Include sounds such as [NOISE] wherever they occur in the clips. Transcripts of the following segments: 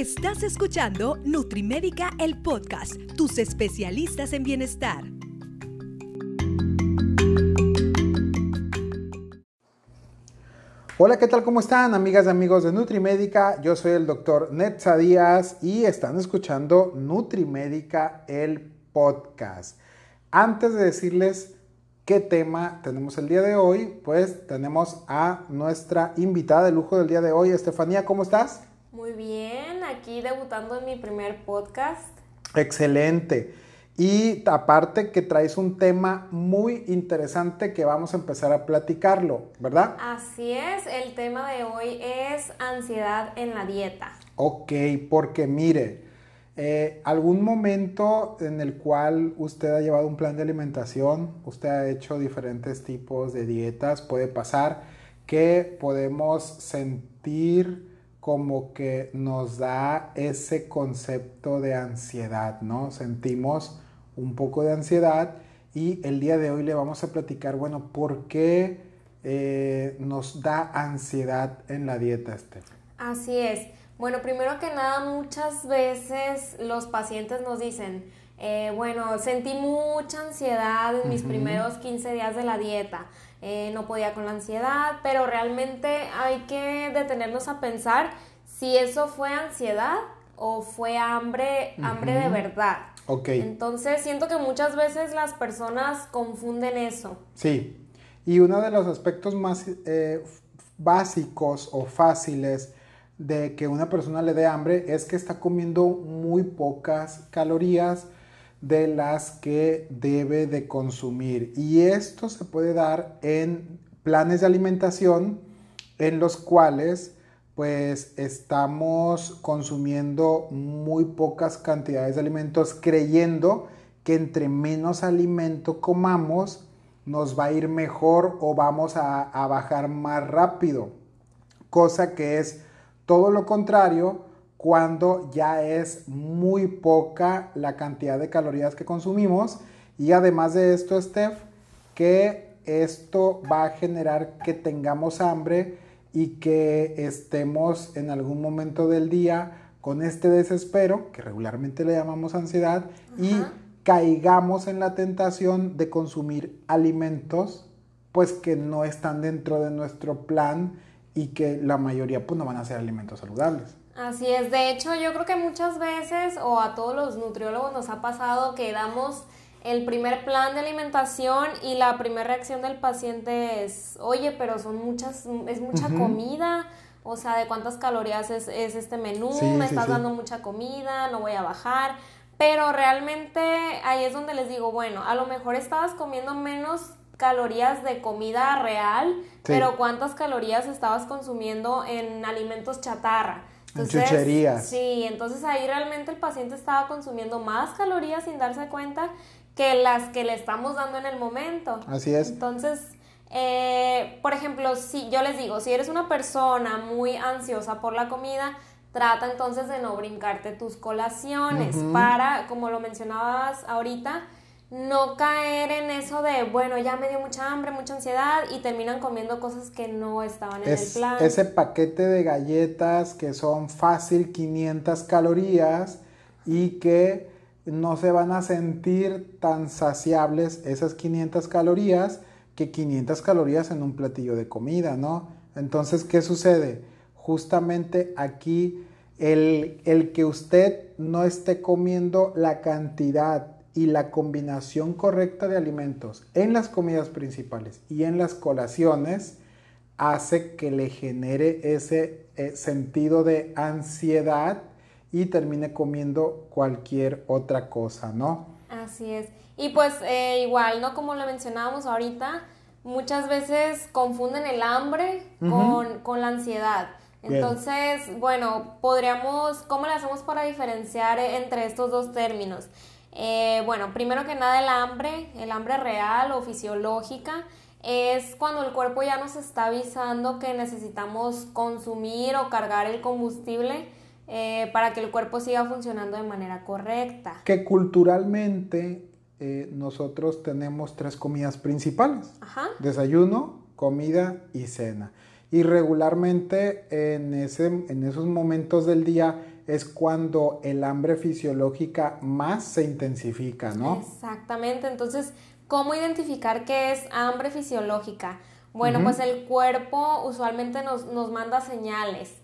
Estás escuchando Nutrimédica, el podcast, tus especialistas en bienestar. Hola, ¿qué tal? ¿Cómo están, amigas y amigos de Nutrimédica? Yo soy el doctor Netza Díaz y están escuchando Nutrimédica, el podcast. Antes de decirles qué tema tenemos el día de hoy, pues tenemos a nuestra invitada de lujo del día de hoy, Estefanía, ¿cómo estás? Muy bien, aquí debutando en mi primer podcast. Excelente. Y aparte que traes un tema muy interesante que vamos a empezar a platicarlo, ¿verdad? Así es, el tema de hoy es ansiedad en la dieta. Ok, porque mire, eh, algún momento en el cual usted ha llevado un plan de alimentación, usted ha hecho diferentes tipos de dietas, puede pasar que podemos sentir como que nos da ese concepto de ansiedad, ¿no? Sentimos un poco de ansiedad y el día de hoy le vamos a platicar, bueno, ¿por qué eh, nos da ansiedad en la dieta, Estef? Así es. Bueno, primero que nada, muchas veces los pacientes nos dicen, eh, bueno, sentí mucha ansiedad en mis primeros 15 días de la dieta. Eh, no podía con la ansiedad, pero realmente hay que detenernos a pensar si eso fue ansiedad o fue hambre, hambre de verdad. Ok. Entonces siento que muchas veces las personas confunden eso. Sí, y uno de los aspectos más eh, básicos o fáciles de que una persona le dé hambre es que está comiendo muy pocas calorías, de las que debe de consumir. Y esto se puede dar en planes de alimentación en los cuales pues estamos consumiendo muy pocas cantidades de alimentos creyendo que entre menos alimento comamos nos va a ir mejor o vamos a, a bajar más rápido. Cosa que es todo lo contrario cuando ya es muy poca la cantidad de calorías que consumimos. Y además de esto, Steph, que esto va a generar que tengamos hambre y que estemos en algún momento del día con este desespero, que regularmente le llamamos ansiedad, y caigamos en la tentación de consumir alimentos pues que no están dentro de nuestro plan y que la mayoría pues no van a ser alimentos saludables. Así es, de hecho yo creo que muchas veces o a todos los nutriólogos nos ha pasado que damos el primer plan de alimentación y la primera reacción del paciente es, oye, pero son muchas, es mucha comida, o sea, ¿de cuántas calorías es, este menú? Me estás dando mucha comida, no voy a bajar. Pero realmente ahí es donde les digo, bueno, a lo mejor estabas comiendo menos calorías de comida real, pero ¿cuántas calorías estabas consumiendo en alimentos chatarra? Chucherías. Sí, entonces ahí realmente el paciente estaba consumiendo más calorías sin darse cuenta que las que le estamos dando en el momento. Así es. Entonces, eh, por ejemplo, si yo les digo, si eres una persona muy ansiosa por la comida, trata entonces de no brincarte tus colaciones para, como lo mencionabas ahorita, no caer en eso de, bueno, ya me dio mucha hambre, mucha ansiedad y terminan comiendo cosas que no estaban en el plan. Ese paquete de galletas que son fácil 500 calorías y que no se van a sentir tan saciables esas 500 calorías que 500 calorías en un platillo de comida, ¿no? Entonces, ¿qué sucede? Justamente aquí el, el que usted no esté comiendo la cantidad y la combinación correcta de alimentos en las comidas principales y en las colaciones hace que le genere ese eh, sentido de ansiedad y termine comiendo cualquier otra cosa, ¿no? Así es. Y pues eh, igual, ¿no? Como lo mencionábamos ahorita, muchas veces confunden el hambre con, la ansiedad. Entonces, bueno, podríamos, ¿cómo le hacemos para diferenciar entre estos dos términos? Eh, bueno, primero que nada el hambre, el hambre real o fisiológica, es cuando el cuerpo ya nos está avisando que necesitamos consumir o cargar el combustible eh, para que el cuerpo siga funcionando de manera correcta. Que culturalmente eh, nosotros tenemos tres comidas principales. Desayuno, comida y cena. Y regularmente en, ese, en esos momentos del día es cuando el hambre fisiológica más se intensifica, ¿no? Exactamente, entonces, ¿cómo identificar qué es hambre fisiológica? Bueno, pues el cuerpo usualmente nos, nos manda señales.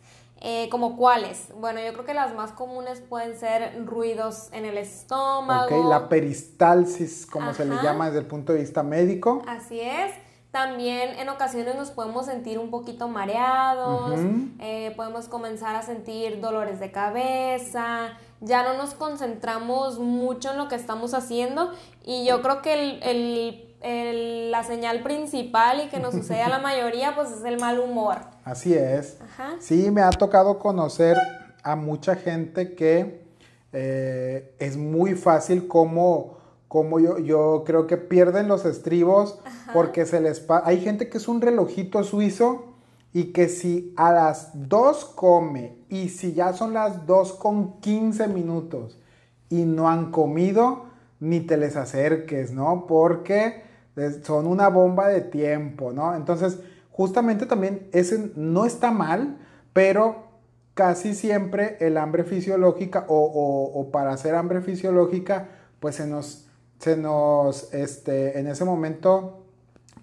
Eh, ¿Como cuáles? Bueno, yo creo que las más comunes pueden ser ruidos en el estómago. Ok, la peristalsis, como se le llama desde el punto de vista médico. Así es. También en ocasiones nos podemos sentir un poquito mareados, eh, podemos comenzar a sentir dolores de cabeza, ya no nos concentramos mucho en lo que estamos haciendo y yo creo que el, la señal principal y que nos sucede a la [LAUGHS] mayoría pues es el mal humor. Así es. Sí, me ha tocado conocer a mucha gente que eh, es muy fácil como como yo, yo creo que pierden los estribos porque se les... Hay gente que es un relojito suizo y que si a las 2 come y si ya son las 2 con 15 minutos y no han comido, ni te les acerques, ¿no? Porque son una bomba de tiempo, ¿no? Entonces, justamente también ese no está mal, pero casi siempre el hambre fisiológica o, o para hacer hambre fisiológica, pues se nos se nos, este, en ese momento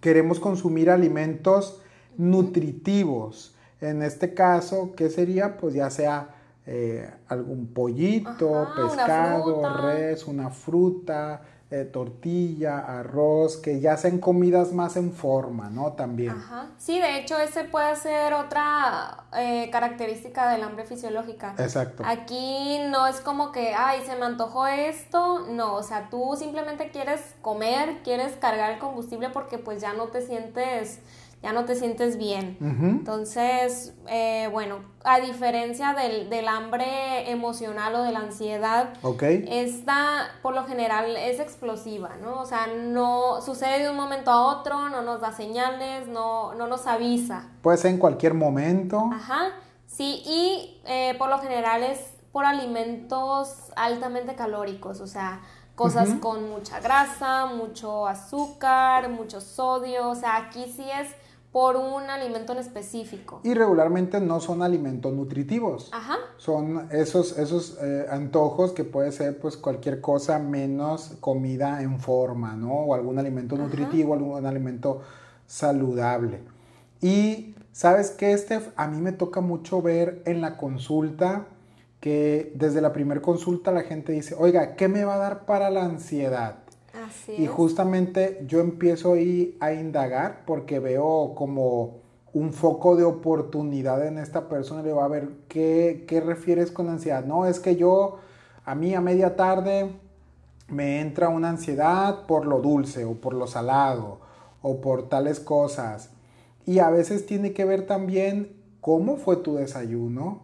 queremos consumir alimentos nutritivos. En este caso, ¿qué sería? Pues ya sea eh, algún pollito, pescado, res, una fruta, eh, tortilla, arroz, que ya sean comidas más en forma, ¿no? También. Ajá. Sí, de hecho, ese puede ser otra eh, característica del hambre fisiológica. Exacto. Aquí no es como que, ay, se me antojó esto, no, o sea, tú simplemente quieres comer, quieres cargar el combustible porque pues ya no te sientes ya no te sientes bien. Entonces, eh, bueno, a diferencia del, del, hambre emocional o de la ansiedad, esta por lo general es explosiva, ¿no? O sea, no sucede de un momento a otro, no nos da señales, no, no nos avisa. Puede ser en cualquier momento. Ajá, sí, y eh, por lo general es por alimentos altamente calóricos, o sea, cosas con mucha grasa, mucho azúcar, mucho sodio, o sea, aquí sí es por un alimento en específico. Y regularmente no son alimentos nutritivos. Ajá. Son esos, esos eh, antojos que puede ser pues cualquier cosa menos comida en forma, ¿no? O algún alimento nutritivo, algún alimento saludable. Y sabes qué, Steph, a mí me toca mucho ver en la consulta que desde la primera consulta la gente dice, oiga, ¿qué me va a dar para la ansiedad? Y justamente yo empiezo ahí a indagar porque veo como un foco de oportunidad en esta persona. Le va a ver qué, qué refieres con ansiedad. No, es que yo, a mí a media tarde me entra una ansiedad por lo dulce o por lo salado o por tales cosas. Y a veces tiene que ver también cómo fue tu desayuno,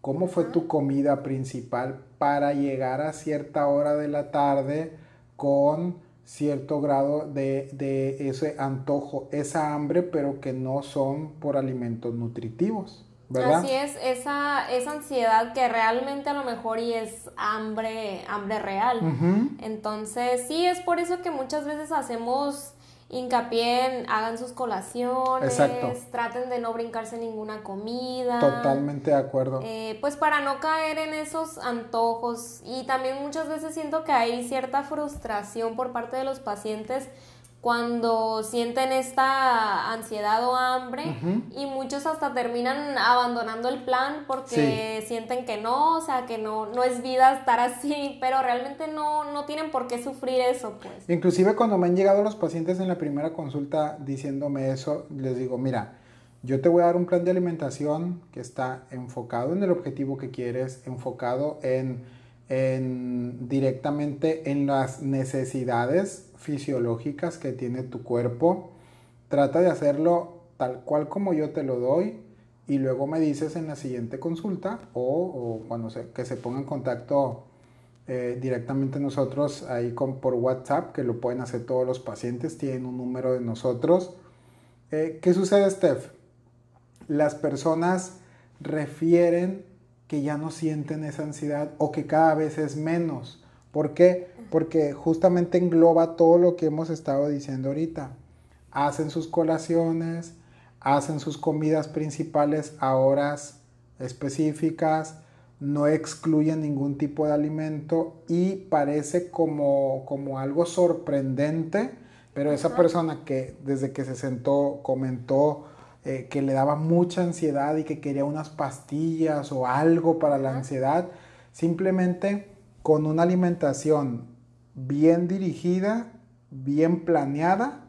cómo fue tu comida principal para llegar a cierta hora de la tarde con cierto grado de, ese antojo, esa hambre, pero que no son por alimentos nutritivos. ¿verdad? Así es, esa, esa ansiedad que realmente a lo mejor y es hambre, hambre real. Entonces, sí, es por eso que muchas veces hacemos hincapié en hagan sus colaciones, traten de no brincarse ninguna comida. Totalmente de acuerdo. Eh, pues para no caer en esos antojos y también muchas veces siento que hay cierta frustración por parte de los pacientes cuando sienten esta ansiedad o hambre y muchos hasta terminan abandonando el plan porque sienten que no, o sea, que no, no es vida estar así, pero realmente no, no tienen por qué sufrir eso, pues. Inclusive cuando me han llegado los pacientes en la primera consulta diciéndome eso, les digo, mira, yo te voy a dar un plan de alimentación que está enfocado en el objetivo que quieres, enfocado en, en directamente en las necesidades fisiológicas que tiene tu cuerpo. Trata de hacerlo tal cual como yo te lo doy y luego me dices en la siguiente consulta o, cuando se, que se ponga en contacto eh, directamente nosotros ahí con, por WhatsApp, que lo pueden hacer todos los pacientes, tienen un número de nosotros. Eh, ¿Qué sucede, Steph? Las personas refieren que ya no sienten esa ansiedad o que cada vez es menos. ¿Por qué? Porque justamente engloba todo lo que hemos estado diciendo ahorita. Hacen sus colaciones, hacen sus comidas principales a horas específicas, no excluye ningún tipo de alimento y parece como, como algo sorprendente, pero esa persona que desde que se sentó comentó eh, que le daba mucha ansiedad y que quería unas pastillas o algo para la ansiedad, simplemente con una alimentación bien dirigida, bien planeada,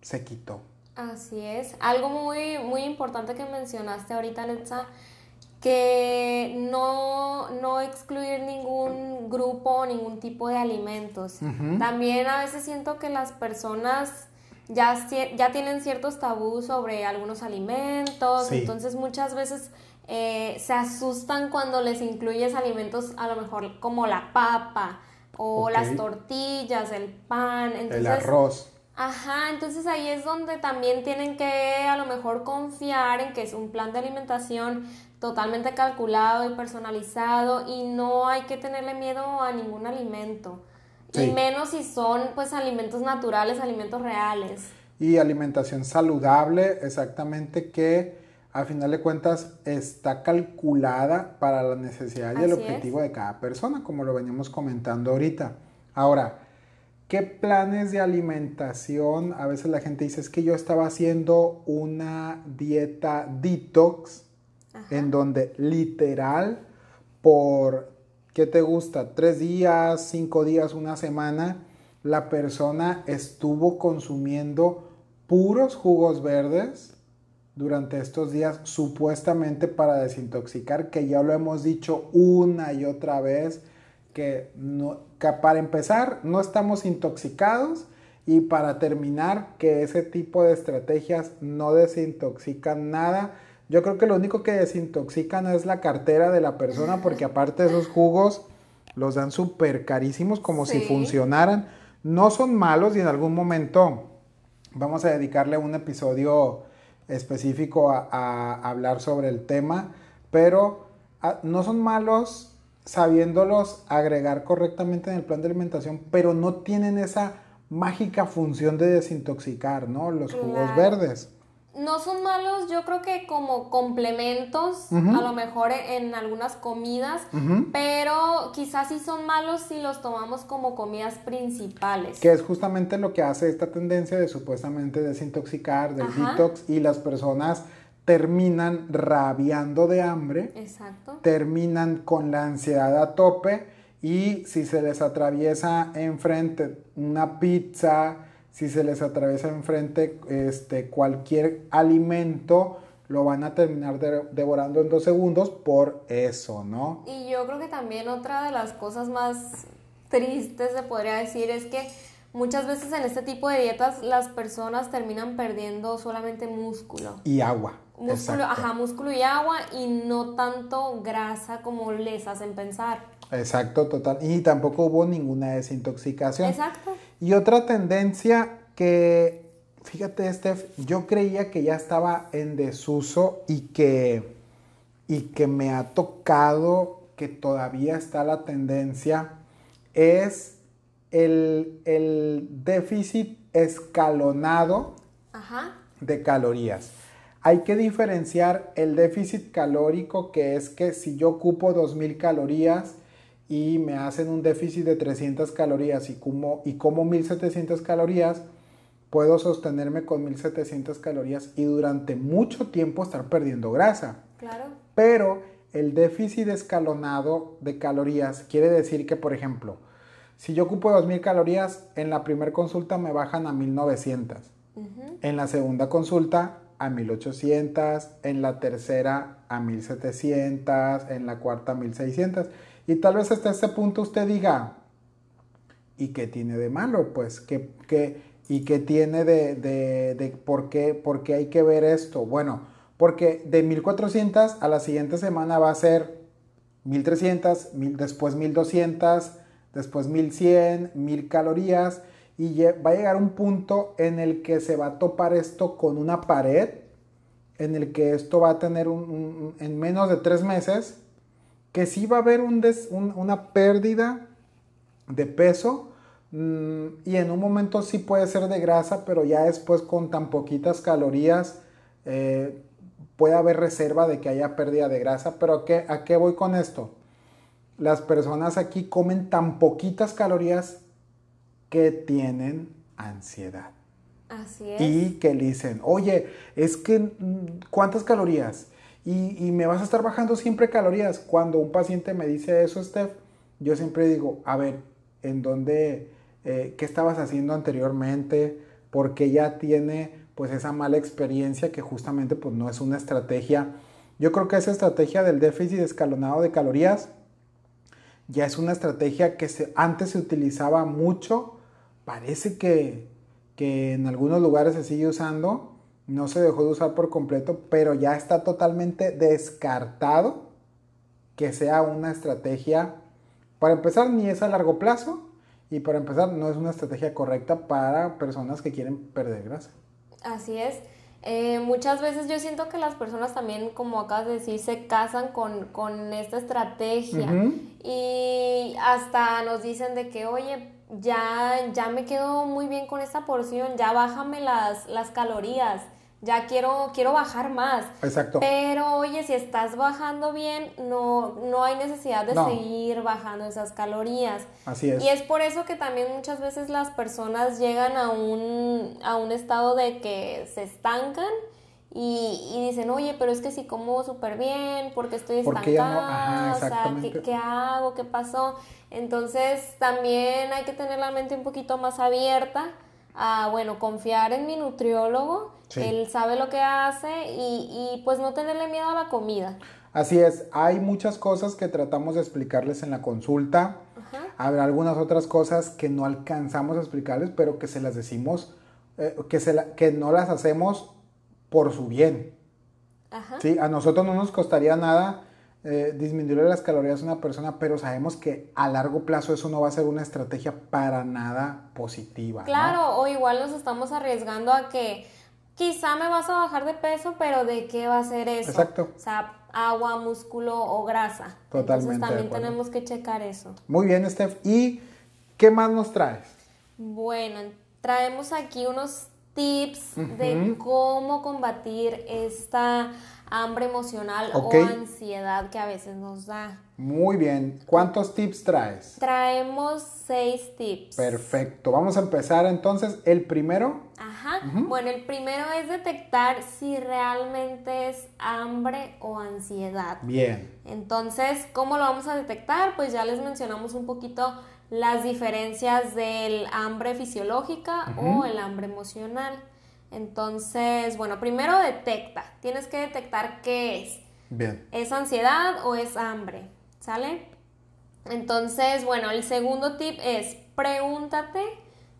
se quitó. Así es. Algo muy, muy importante que mencionaste ahorita, Netza, que no, no excluir ningún grupo, ningún tipo de alimentos. También a veces siento que las personas ya, ya tienen ciertos tabús sobre algunos alimentos, entonces muchas veces eh, se asustan cuando les incluyes alimentos a lo mejor como la papa o las tortillas, el pan, el arroz. Ajá, entonces ahí es donde también tienen que a lo mejor confiar en que es un plan de alimentación totalmente calculado y personalizado y no hay que tenerle miedo a ningún alimento. Y menos si son pues alimentos naturales, alimentos reales. Y alimentación saludable, exactamente que a final de cuentas está calculada para la necesidad y el objetivo de cada persona, como lo veníamos comentando ahorita. Ahora, ¿qué planes de alimentación? A veces la gente dice, es que yo estaba haciendo una dieta detox en donde literal por, ¿qué te gusta? Tres días, cinco días, una semana, la persona estuvo consumiendo puros jugos verdes durante estos días supuestamente para desintoxicar, que ya lo hemos dicho una y otra vez, que, no, que para empezar no estamos intoxicados y para terminar que ese tipo de estrategias no desintoxican nada yo creo que lo único que desintoxican es la cartera de la persona porque aparte de esos jugos los dan súper carísimos como si funcionaran. No son malos y en algún momento vamos a dedicarle un episodio específico a, hablar sobre el tema, pero ah, no son malos sabiéndolos agregar correctamente en el plan de alimentación, pero no tienen esa mágica función de desintoxicar, ¿no? Los jugos verdes no son malos, yo creo que como complementos, a lo mejor en algunas comidas, pero quizás sí son malos si los tomamos como comidas principales. Que es justamente lo que hace esta tendencia de supuestamente desintoxicar, del detox, y las personas terminan rabiando de hambre, Exacto. terminan con la ansiedad a tope, y si se les atraviesa enfrente una pizza, si se les atraviesa enfrente este, cualquier alimento, lo van a terminar devorando en dos segundos por eso, ¿no? Y yo creo que también otra de las cosas más tristes, se podría decir, es que muchas veces en este tipo de dietas las personas terminan perdiendo solamente músculo. Y agua. Músculo, ajá, músculo y agua y no tanto grasa como les hacen pensar. Exacto, total. Y tampoco hubo ninguna desintoxicación. Exacto. Y otra tendencia que, fíjate, Steph, yo creía que ya estaba en desuso y que, y que me ha tocado que todavía está la tendencia, es el, el déficit escalonado de calorías. Hay que diferenciar el déficit calórico, que es que si yo ocupo 2.000 calorías, y me hacen un déficit de 300 calorías y como, y como 1700 calorías, puedo sostenerme con 1700 calorías y durante mucho tiempo estar perdiendo grasa. Claro. Pero el déficit escalonado de calorías quiere decir que, por ejemplo, si yo ocupo 2000 calorías, en la primera consulta me bajan a 1900. En la segunda consulta a 1800, en la tercera a 1700, en la cuarta a 1600. Y tal vez hasta ese punto usted diga, ¿y qué tiene de malo? Pues, ¿qué, y qué tiene de, de, por, qué, por, qué, hay que ver esto? Bueno, porque de 1400 a la siguiente semana va a ser 1300, mil, después 1200, después 1100, 1000 calorías y va a llegar un punto en el que se va a topar esto con una pared, en el que esto va a tener un, en menos de tres meses, que sí va a haber un una pérdida de peso mm, y en un momento sí puede ser de grasa, pero ya después con tan poquitas calorías eh, puede haber reserva de que haya pérdida de grasa. Pero ¿a qué, ¿a qué voy con esto? las personas aquí comen tan poquitas calorías que tienen ansiedad. Así es. Y que le dicen, oye, es que, mm, ¿cuántas calorías? Y, me vas a estar bajando siempre calorías. Cuando un paciente me dice eso, Steph, yo siempre digo, a ver, ¿en dónde, eh, qué estabas haciendo anteriormente? Porque ya tiene pues esa mala experiencia que justamente pues no es una estrategia. Yo creo que esa estrategia del déficit escalonado de calorías ya es una estrategia que se, antes se utilizaba mucho, parece que, que en algunos lugares se sigue usando, no se dejó de usar por completo, pero ya está totalmente descartado que sea una estrategia, para empezar, ni es a largo plazo, y para empezar, no es una estrategia correcta para personas que quieren perder grasa. Así es. Eh, muchas veces yo siento que las personas también, como acabas de decir, se casan con, con esta estrategia y hasta nos dicen de que, oye, ya, ya me quedo muy bien con esta porción, ya bájame las, las calorías ya quiero, quiero bajar más. Exacto. Pero oye, si estás bajando bien, no, no hay necesidad de seguir bajando esas calorías. Así es. Y es por eso que también muchas veces las personas llegan a un, a un estado de que se estancan. Y, dicen, oye, pero es que si como súper bien, porque estoy estancada, o sea, ¿qué, ¿qué, hago? ¿Qué pasó? Entonces, también hay que tener la mente un poquito más abierta a, bueno, confiar en mi nutriólogo, él sabe lo que hace y, pues no tenerle miedo a la comida. Así es, hay muchas cosas que tratamos de explicarles en la consulta, habrá algunas otras cosas que no alcanzamos a explicarles, pero que se las decimos, eh, que, se que no las hacemos por su bien. ¿Sí? A nosotros no nos costaría nada eh, disminuir las calorías a una persona, pero sabemos que a largo plazo eso no va a ser una estrategia para nada positiva. Claro, o igual nos estamos arriesgando a que quizá me vas a bajar de peso, pero ¿de qué va a ser eso? Exacto. O sea, agua, músculo o grasa. Totalmente. Entonces también tenemos que checar eso. Muy bien, Steph. ¿Y qué más nos traes? Bueno, traemos aquí unos tips de cómo combatir esta hambre emocional o ansiedad que a veces nos da. Muy bien. ¿Cuántos tips traes? Traemos seis tips. Perfecto. Vamos a empezar entonces. El primero. Ajá. Bueno, el primero es detectar si realmente es hambre o ansiedad. Bien. Entonces, ¿cómo lo vamos a detectar? Pues ya les mencionamos un poquito las diferencias del hambre fisiológica o el hambre emocional. Entonces, bueno, primero detecta. Tienes que detectar qué es. Bien. ¿Es ansiedad o es hambre? ¿Sale? Entonces, bueno, el segundo tip es pregúntate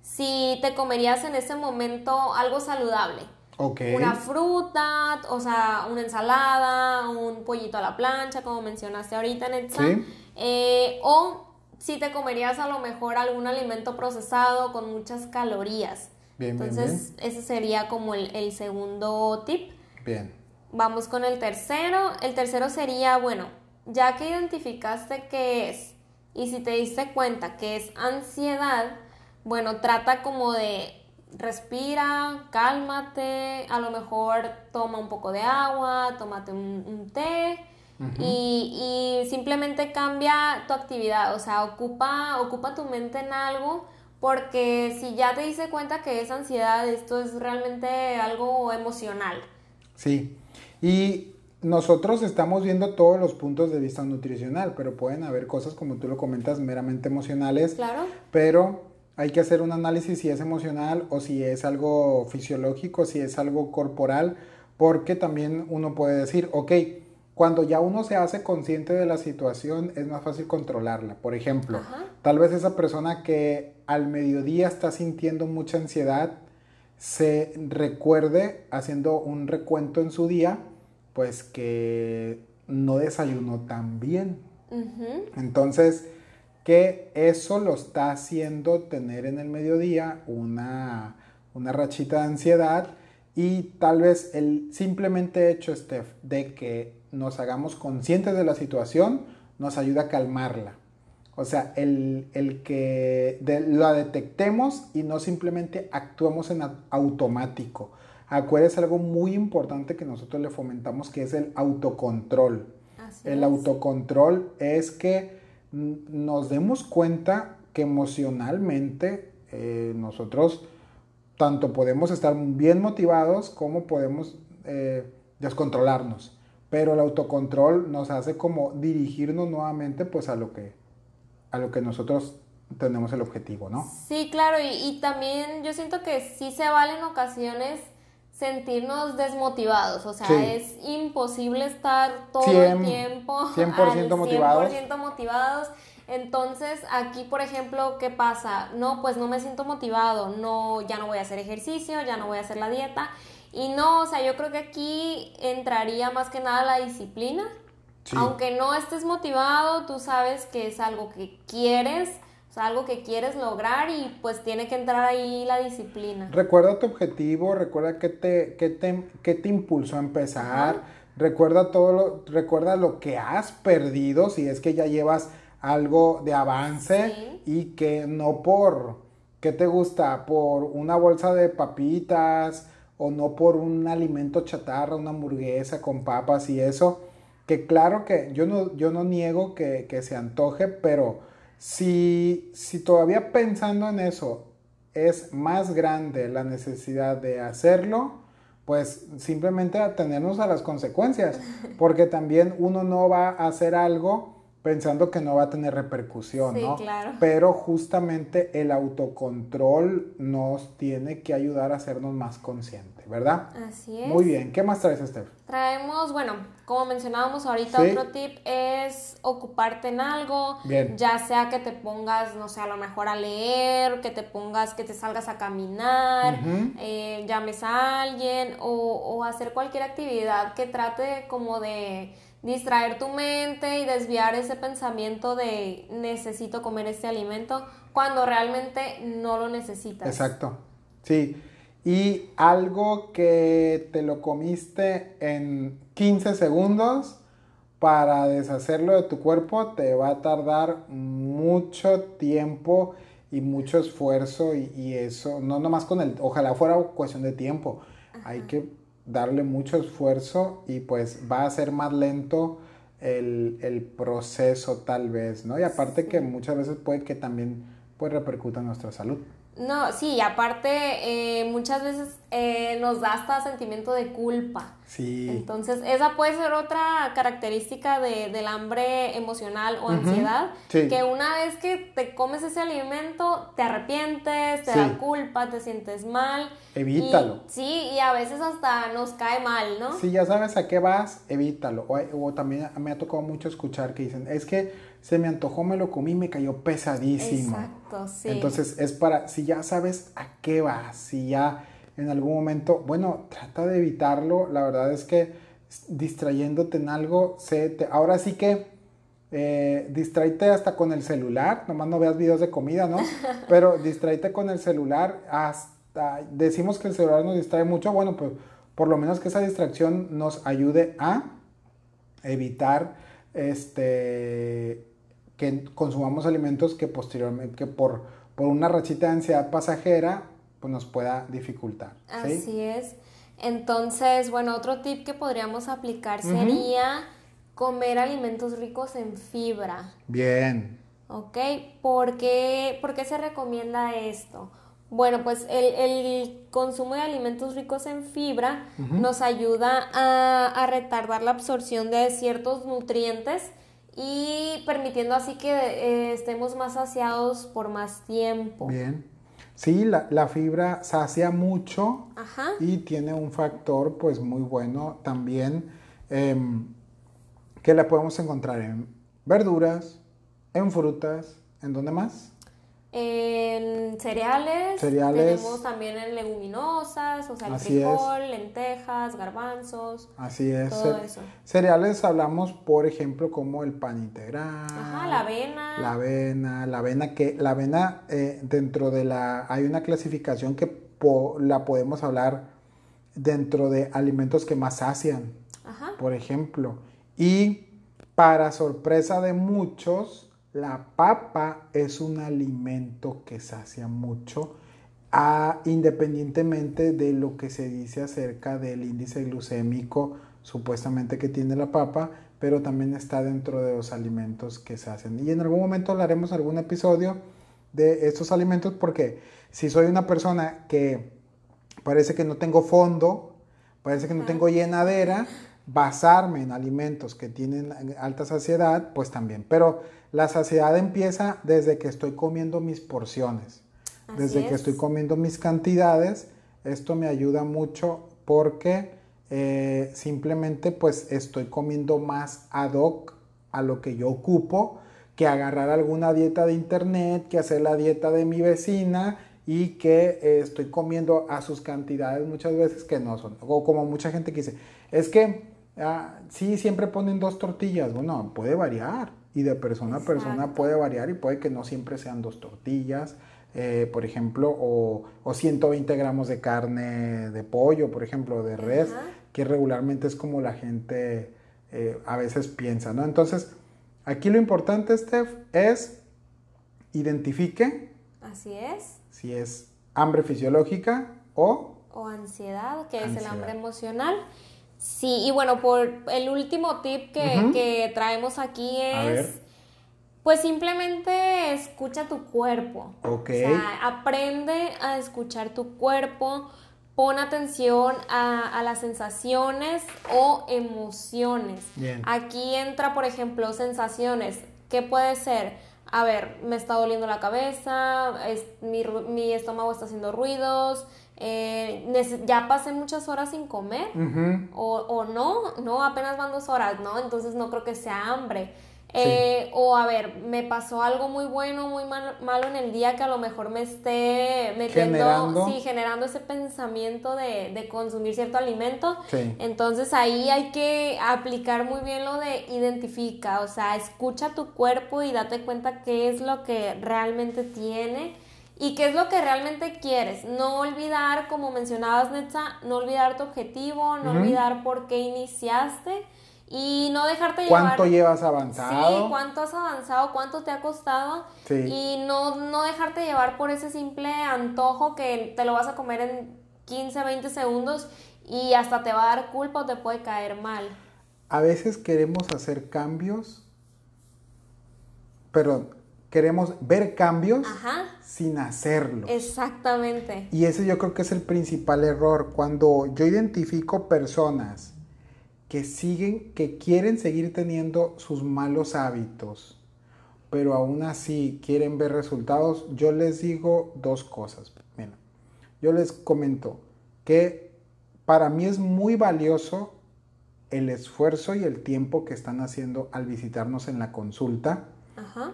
si te comerías en ese momento algo saludable. Ok. Una fruta, o sea, una ensalada, un pollito a la plancha, como mencionaste ahorita, Netza. Sí. Eh, o si te comerías a lo mejor algún alimento procesado con muchas calorías. Entonces, ese sería como el, segundo tip. Bien. Vamos con el tercero. El tercero sería, bueno, ya que identificaste qué es y si te diste cuenta que es ansiedad, bueno, trata como de respira, cálmate, a lo mejor toma un poco de agua, tómate un, té y, y, simplemente cambia tu actividad, o sea, ocupa, ocupa tu mente en algo porque si ya te diste cuenta que es ansiedad, esto es realmente algo emocional. Sí, y nosotros estamos viendo todos los puntos de vista nutricional, pero pueden haber cosas, como tú lo comentas, meramente emocionales. Claro. Pero hay que hacer un análisis si es emocional o si es algo fisiológico, si es algo corporal, porque también uno puede decir, ok, cuando ya uno se hace consciente de la situación es más fácil controlarla. Por ejemplo, tal vez esa persona que al mediodía está sintiendo mucha ansiedad se recuerde haciendo un recuento en su día, pues que no desayunó tan bien. Entonces, que eso lo está haciendo tener en el mediodía una, una rachita de ansiedad y tal vez el simplemente hecho, Steph, de que nos hagamos conscientes de la situación nos ayuda a calmarla. O sea, el, que la detectemos y no simplemente actuemos en automático. Acuérdense algo muy importante que nosotros le fomentamos que es el autocontrol. el autocontrol es que nos demos cuenta que emocionalmente eh, nosotros tanto podemos estar bien motivados como podemos eh, descontrolarnos. Pero el autocontrol nos hace como dirigirnos nuevamente pues a lo que, a lo que nosotros tenemos el objetivo, ¿no? Sí, claro, y, también yo siento que sí se vale en ocasiones sentirnos desmotivados, o sea, es imposible estar todo el tiempo 100% motivados. 100% motivados. Entonces, aquí, por ejemplo, ¿qué pasa? No, pues no me siento motivado, no, ya no voy a hacer ejercicio, ya no voy a hacer la dieta. Y no, o sea, yo creo que aquí entraría más que nada la disciplina. Aunque no estés motivado, tú sabes que es algo que quieres, o sea, algo que quieres lograr y pues tiene que entrar ahí la disciplina. Recuerda tu objetivo, recuerda qué te, qué te, qué te impulsó a empezar, recuerda todo lo, recuerda lo que has perdido, si es que ya llevas algo de avance y que no por, ¿qué te gusta? Por una bolsa de papitas o no por un alimento chatarra, una hamburguesa con papas y eso, que claro que yo no, yo no niego que, que se antoje, pero si, si todavía pensando en eso es más grande la necesidad de hacerlo, pues simplemente atenernos a las consecuencias, [LAUGHS] porque también uno no va a hacer algo pensando que no va a tener repercusión, sí, ¿no? Claro. Pero justamente el autocontrol nos tiene que ayudar a hacernos más conscientes, ¿verdad? Así es. Muy bien, ¿qué más traes, Steph? Traemos, bueno, como mencionábamos ahorita, otro tip es ocuparte en algo, bien. ya sea que te pongas, no sé, a lo mejor a leer, que te pongas, que te salgas a caminar, eh, llames a alguien o, o hacer cualquier actividad que trate como de distraer tu mente y desviar ese pensamiento de necesito comer este alimento cuando realmente no lo necesitas. Exacto. Sí. Y algo que te lo comiste en 15 segundos para deshacerlo de tu cuerpo te va a tardar mucho tiempo y mucho esfuerzo y, eso, no nomás con el, ojalá fuera cuestión de tiempo, hay que darle mucho esfuerzo y pues va a ser más lento el, proceso tal vez, ¿no? Y aparte que muchas veces puede que también pues repercuta en nuestra salud. No, sí, aparte eh, muchas veces eh, nos da hasta sentimiento de culpa. Sí. Entonces, esa puede ser otra característica de, del hambre emocional o ansiedad, que una vez que te comes ese alimento, te arrepientes, te da culpa, te sientes mal. Evítalo. sí, y a veces hasta nos cae mal, ¿no? Si ya sabes a qué vas, evítalo. O, o también me ha tocado mucho escuchar que dicen, es que se me antojó, me lo comí, me cayó pesadísimo. Exacto, sí. Entonces es para, si ya sabes a qué vas, si ya en algún momento, bueno, trata de evitarlo. La verdad es que distrayéndote en algo, se te, ahora sí que eh, distraite hasta con el celular, nomás no veas videos de comida, ¿no? [LAUGHS] Pero distraite con el celular, hasta decimos que el celular nos distrae mucho, bueno, pues por lo menos que esa distracción nos ayude a evitar este que consumamos alimentos que posteriormente, que por, por una rachita de ansiedad pasajera, pues nos pueda dificultar. Así es. Entonces, bueno, otro tip que podríamos aplicar sería comer alimentos ricos en fibra. Bien. ¿Ok? ¿Por qué, se recomienda esto? Bueno, pues el, consumo de alimentos ricos en fibra nos ayuda a, a, retardar la absorción de ciertos nutrientes y permitiendo así que eh, estemos más saciados por más tiempo. Bien. Sí, la, fibra sacia mucho y tiene un factor pues muy bueno también em, que la podemos encontrar en verduras, en frutas, ¿en dónde más? En cereales, cereales, tenemos también en leguminosas, o sea, el frijol, lentejas, garbanzos. Así es. Todo eso. Cereales hablamos, por ejemplo, como el pan integral. Ajá, la avena. La avena, la avena que la avena eh, dentro de la hay una clasificación que la podemos hablar dentro de alimentos que más sacian. Ajá. Por ejemplo, y para sorpresa de muchos la papa es un alimento que sacia mucho, independientemente de lo que se dice acerca del índice glucémico supuestamente que tiene la papa, pero también está dentro de los alimentos que se hacen. Y en algún momento hablaremos algún episodio de estos alimentos porque si soy una persona que parece que no tengo fondo, parece que no tengo llenadera, basarme en alimentos que tienen alta saciedad, pues también. Pero la saciedad empieza desde que estoy comiendo mis porciones, desde que estoy comiendo mis cantidades. Esto me ayuda mucho porque eh, simplemente pues estoy comiendo más ad hoc a lo que yo ocupo que agarrar alguna dieta de internet, que hacer la dieta de mi vecina y que eh, estoy comiendo a sus cantidades muchas veces que no son. O como mucha gente que dice, es que ah, sí, siempre ponen dos tortillas. Bueno, puede variar y de persona a persona puede variar y puede que no siempre sean dos tortillas. Eh, por ejemplo, o, o, 120 gramos de carne de pollo, por ejemplo, de res que regularmente es como la gente eh, a veces piensa, ¿no? Entonces, aquí lo importante, Steph, es identifique. Así es. Si es hambre fisiológica o... O ansiedad, que es el hambre emocional. Sí, y bueno, por el último tip que, traemos aquí es... Pues simplemente escucha tu cuerpo. Ok. O sea, aprende a escuchar tu cuerpo pon atención a, las sensaciones o emociones. Aquí entra, por ejemplo, sensaciones. ¿Qué puede ser? A ver, me está doliendo la cabeza, mi, estómago está haciendo ruidos, eh, ya pasé muchas horas sin comer, o, o, no, no, apenas van dos horas, ¿no? Entonces no creo que sea hambre. Eh, o a ver, me pasó algo muy bueno, muy malo en el día que a lo mejor me esté metiendo, generando, sí, generando ese pensamiento de, de consumir cierto alimento. Entonces ahí hay que aplicar muy bien lo de identifica, o sea, escucha tu cuerpo y date cuenta qué es lo que realmente tiene y qué es lo que realmente quieres. No olvidar, como mencionabas, Netza, no olvidar tu objetivo, no olvidar por qué iniciaste y no dejarte llevar. ¿Cuánto llevas avanzado? Sí, cuánto has avanzado, cuánto te ha costado. Sí. Y no, no dejarte llevar por ese simple antojo que te lo vas a comer en 15, 20 segundos y hasta te va a dar culpa o te puede caer mal. A veces queremos hacer cambios, perdón, queremos ver cambios sin hacerlos. Exactamente. Y ese yo creo que es el principal error. Cuando yo identifico personas que siguen, que quieren seguir teniendo sus malos hábitos, pero aún así quieren ver resultados, yo les digo dos cosas. Mira, yo les comento que para mí es muy valioso el esfuerzo y el tiempo que están haciendo al visitarnos en la consulta,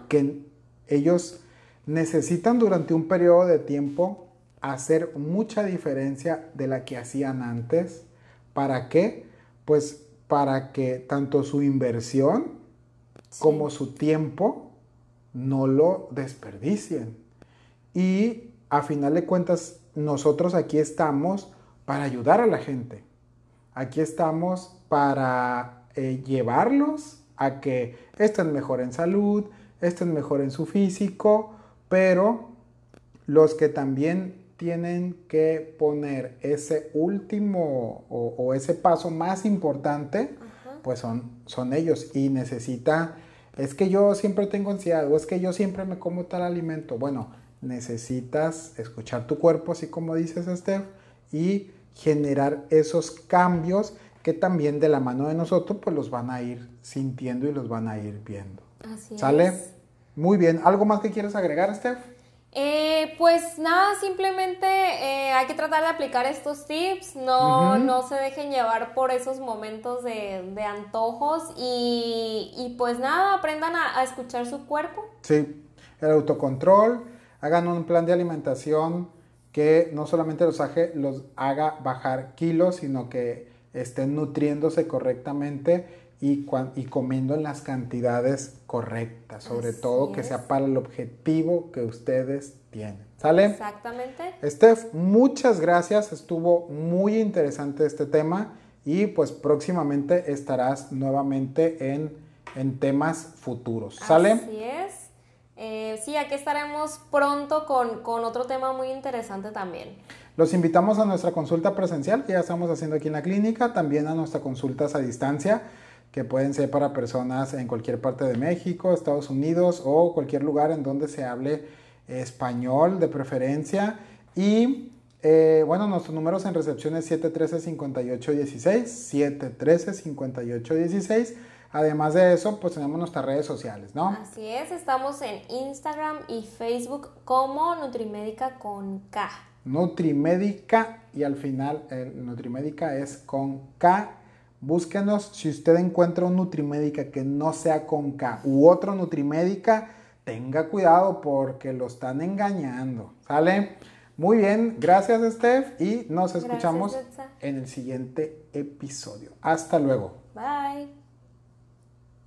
que ellos necesitan durante un periodo de tiempo hacer mucha diferencia de la que hacían antes. ¿Para qué? Pues para que tanto su inversión como su tiempo no lo desperdicien. Y a final de cuentas, nosotros aquí estamos para ayudar a la gente. Aquí estamos para eh, llevarlos a que estén mejor en salud, estén mejor en su físico, pero los que también tienen que poner ese último o, ese paso más importante, pues son, son ellos y necesita, es que yo siempre tengo ansiedad o es que yo siempre me como tal alimento. Bueno, necesitas escuchar tu cuerpo, así como dices, Steph, y generar esos cambios que también de la mano de nosotros, pues los van a ir sintiendo y los van a ir viendo. Así ¿Sale? Muy bien. ¿Algo más que quieres agregar, Steph? Eh, pues nada, simplemente eh, hay que tratar de aplicar estos tips, no, no se dejen llevar por esos momentos de, antojos y, pues nada, aprendan a, escuchar su cuerpo. Sí, el autocontrol, hagan un plan de alimentación que no solamente los, los haga bajar kilos, sino que estén nutriéndose correctamente y, y comiendo en las cantidades correctas, sobre todo que sea para el objetivo que ustedes tienen. ¿Sale? Exactamente. Steph, muchas gracias, estuvo muy interesante este tema y pues próximamente estarás nuevamente en, en temas futuros. ¿Sale? Así es. Eh, sí, aquí estaremos pronto con, con otro tema muy interesante también. Los invitamos a nuestra consulta presencial que ya estamos haciendo aquí en la clínica, también a nuestras consultas a distancia que pueden ser para personas en cualquier parte de México, Estados Unidos o cualquier lugar en donde se hable español de preferencia. Y eh, bueno, nuestros números en recepción es 713-5816, 713-5816. Además de eso, pues tenemos nuestras redes sociales, ¿no? Así es, estamos en Instagram y Facebook como Nutrimédica con K. Nutrimédica y al final el Nutrimédica es con K. Búsquenos si usted encuentra un Nutrimédica que no sea con K u otro Nutrimédica, tenga cuidado porque lo están engañando. ¿Sale? Muy bien, gracias Steph y nos escuchamos en el siguiente episodio. Hasta luego. Bye.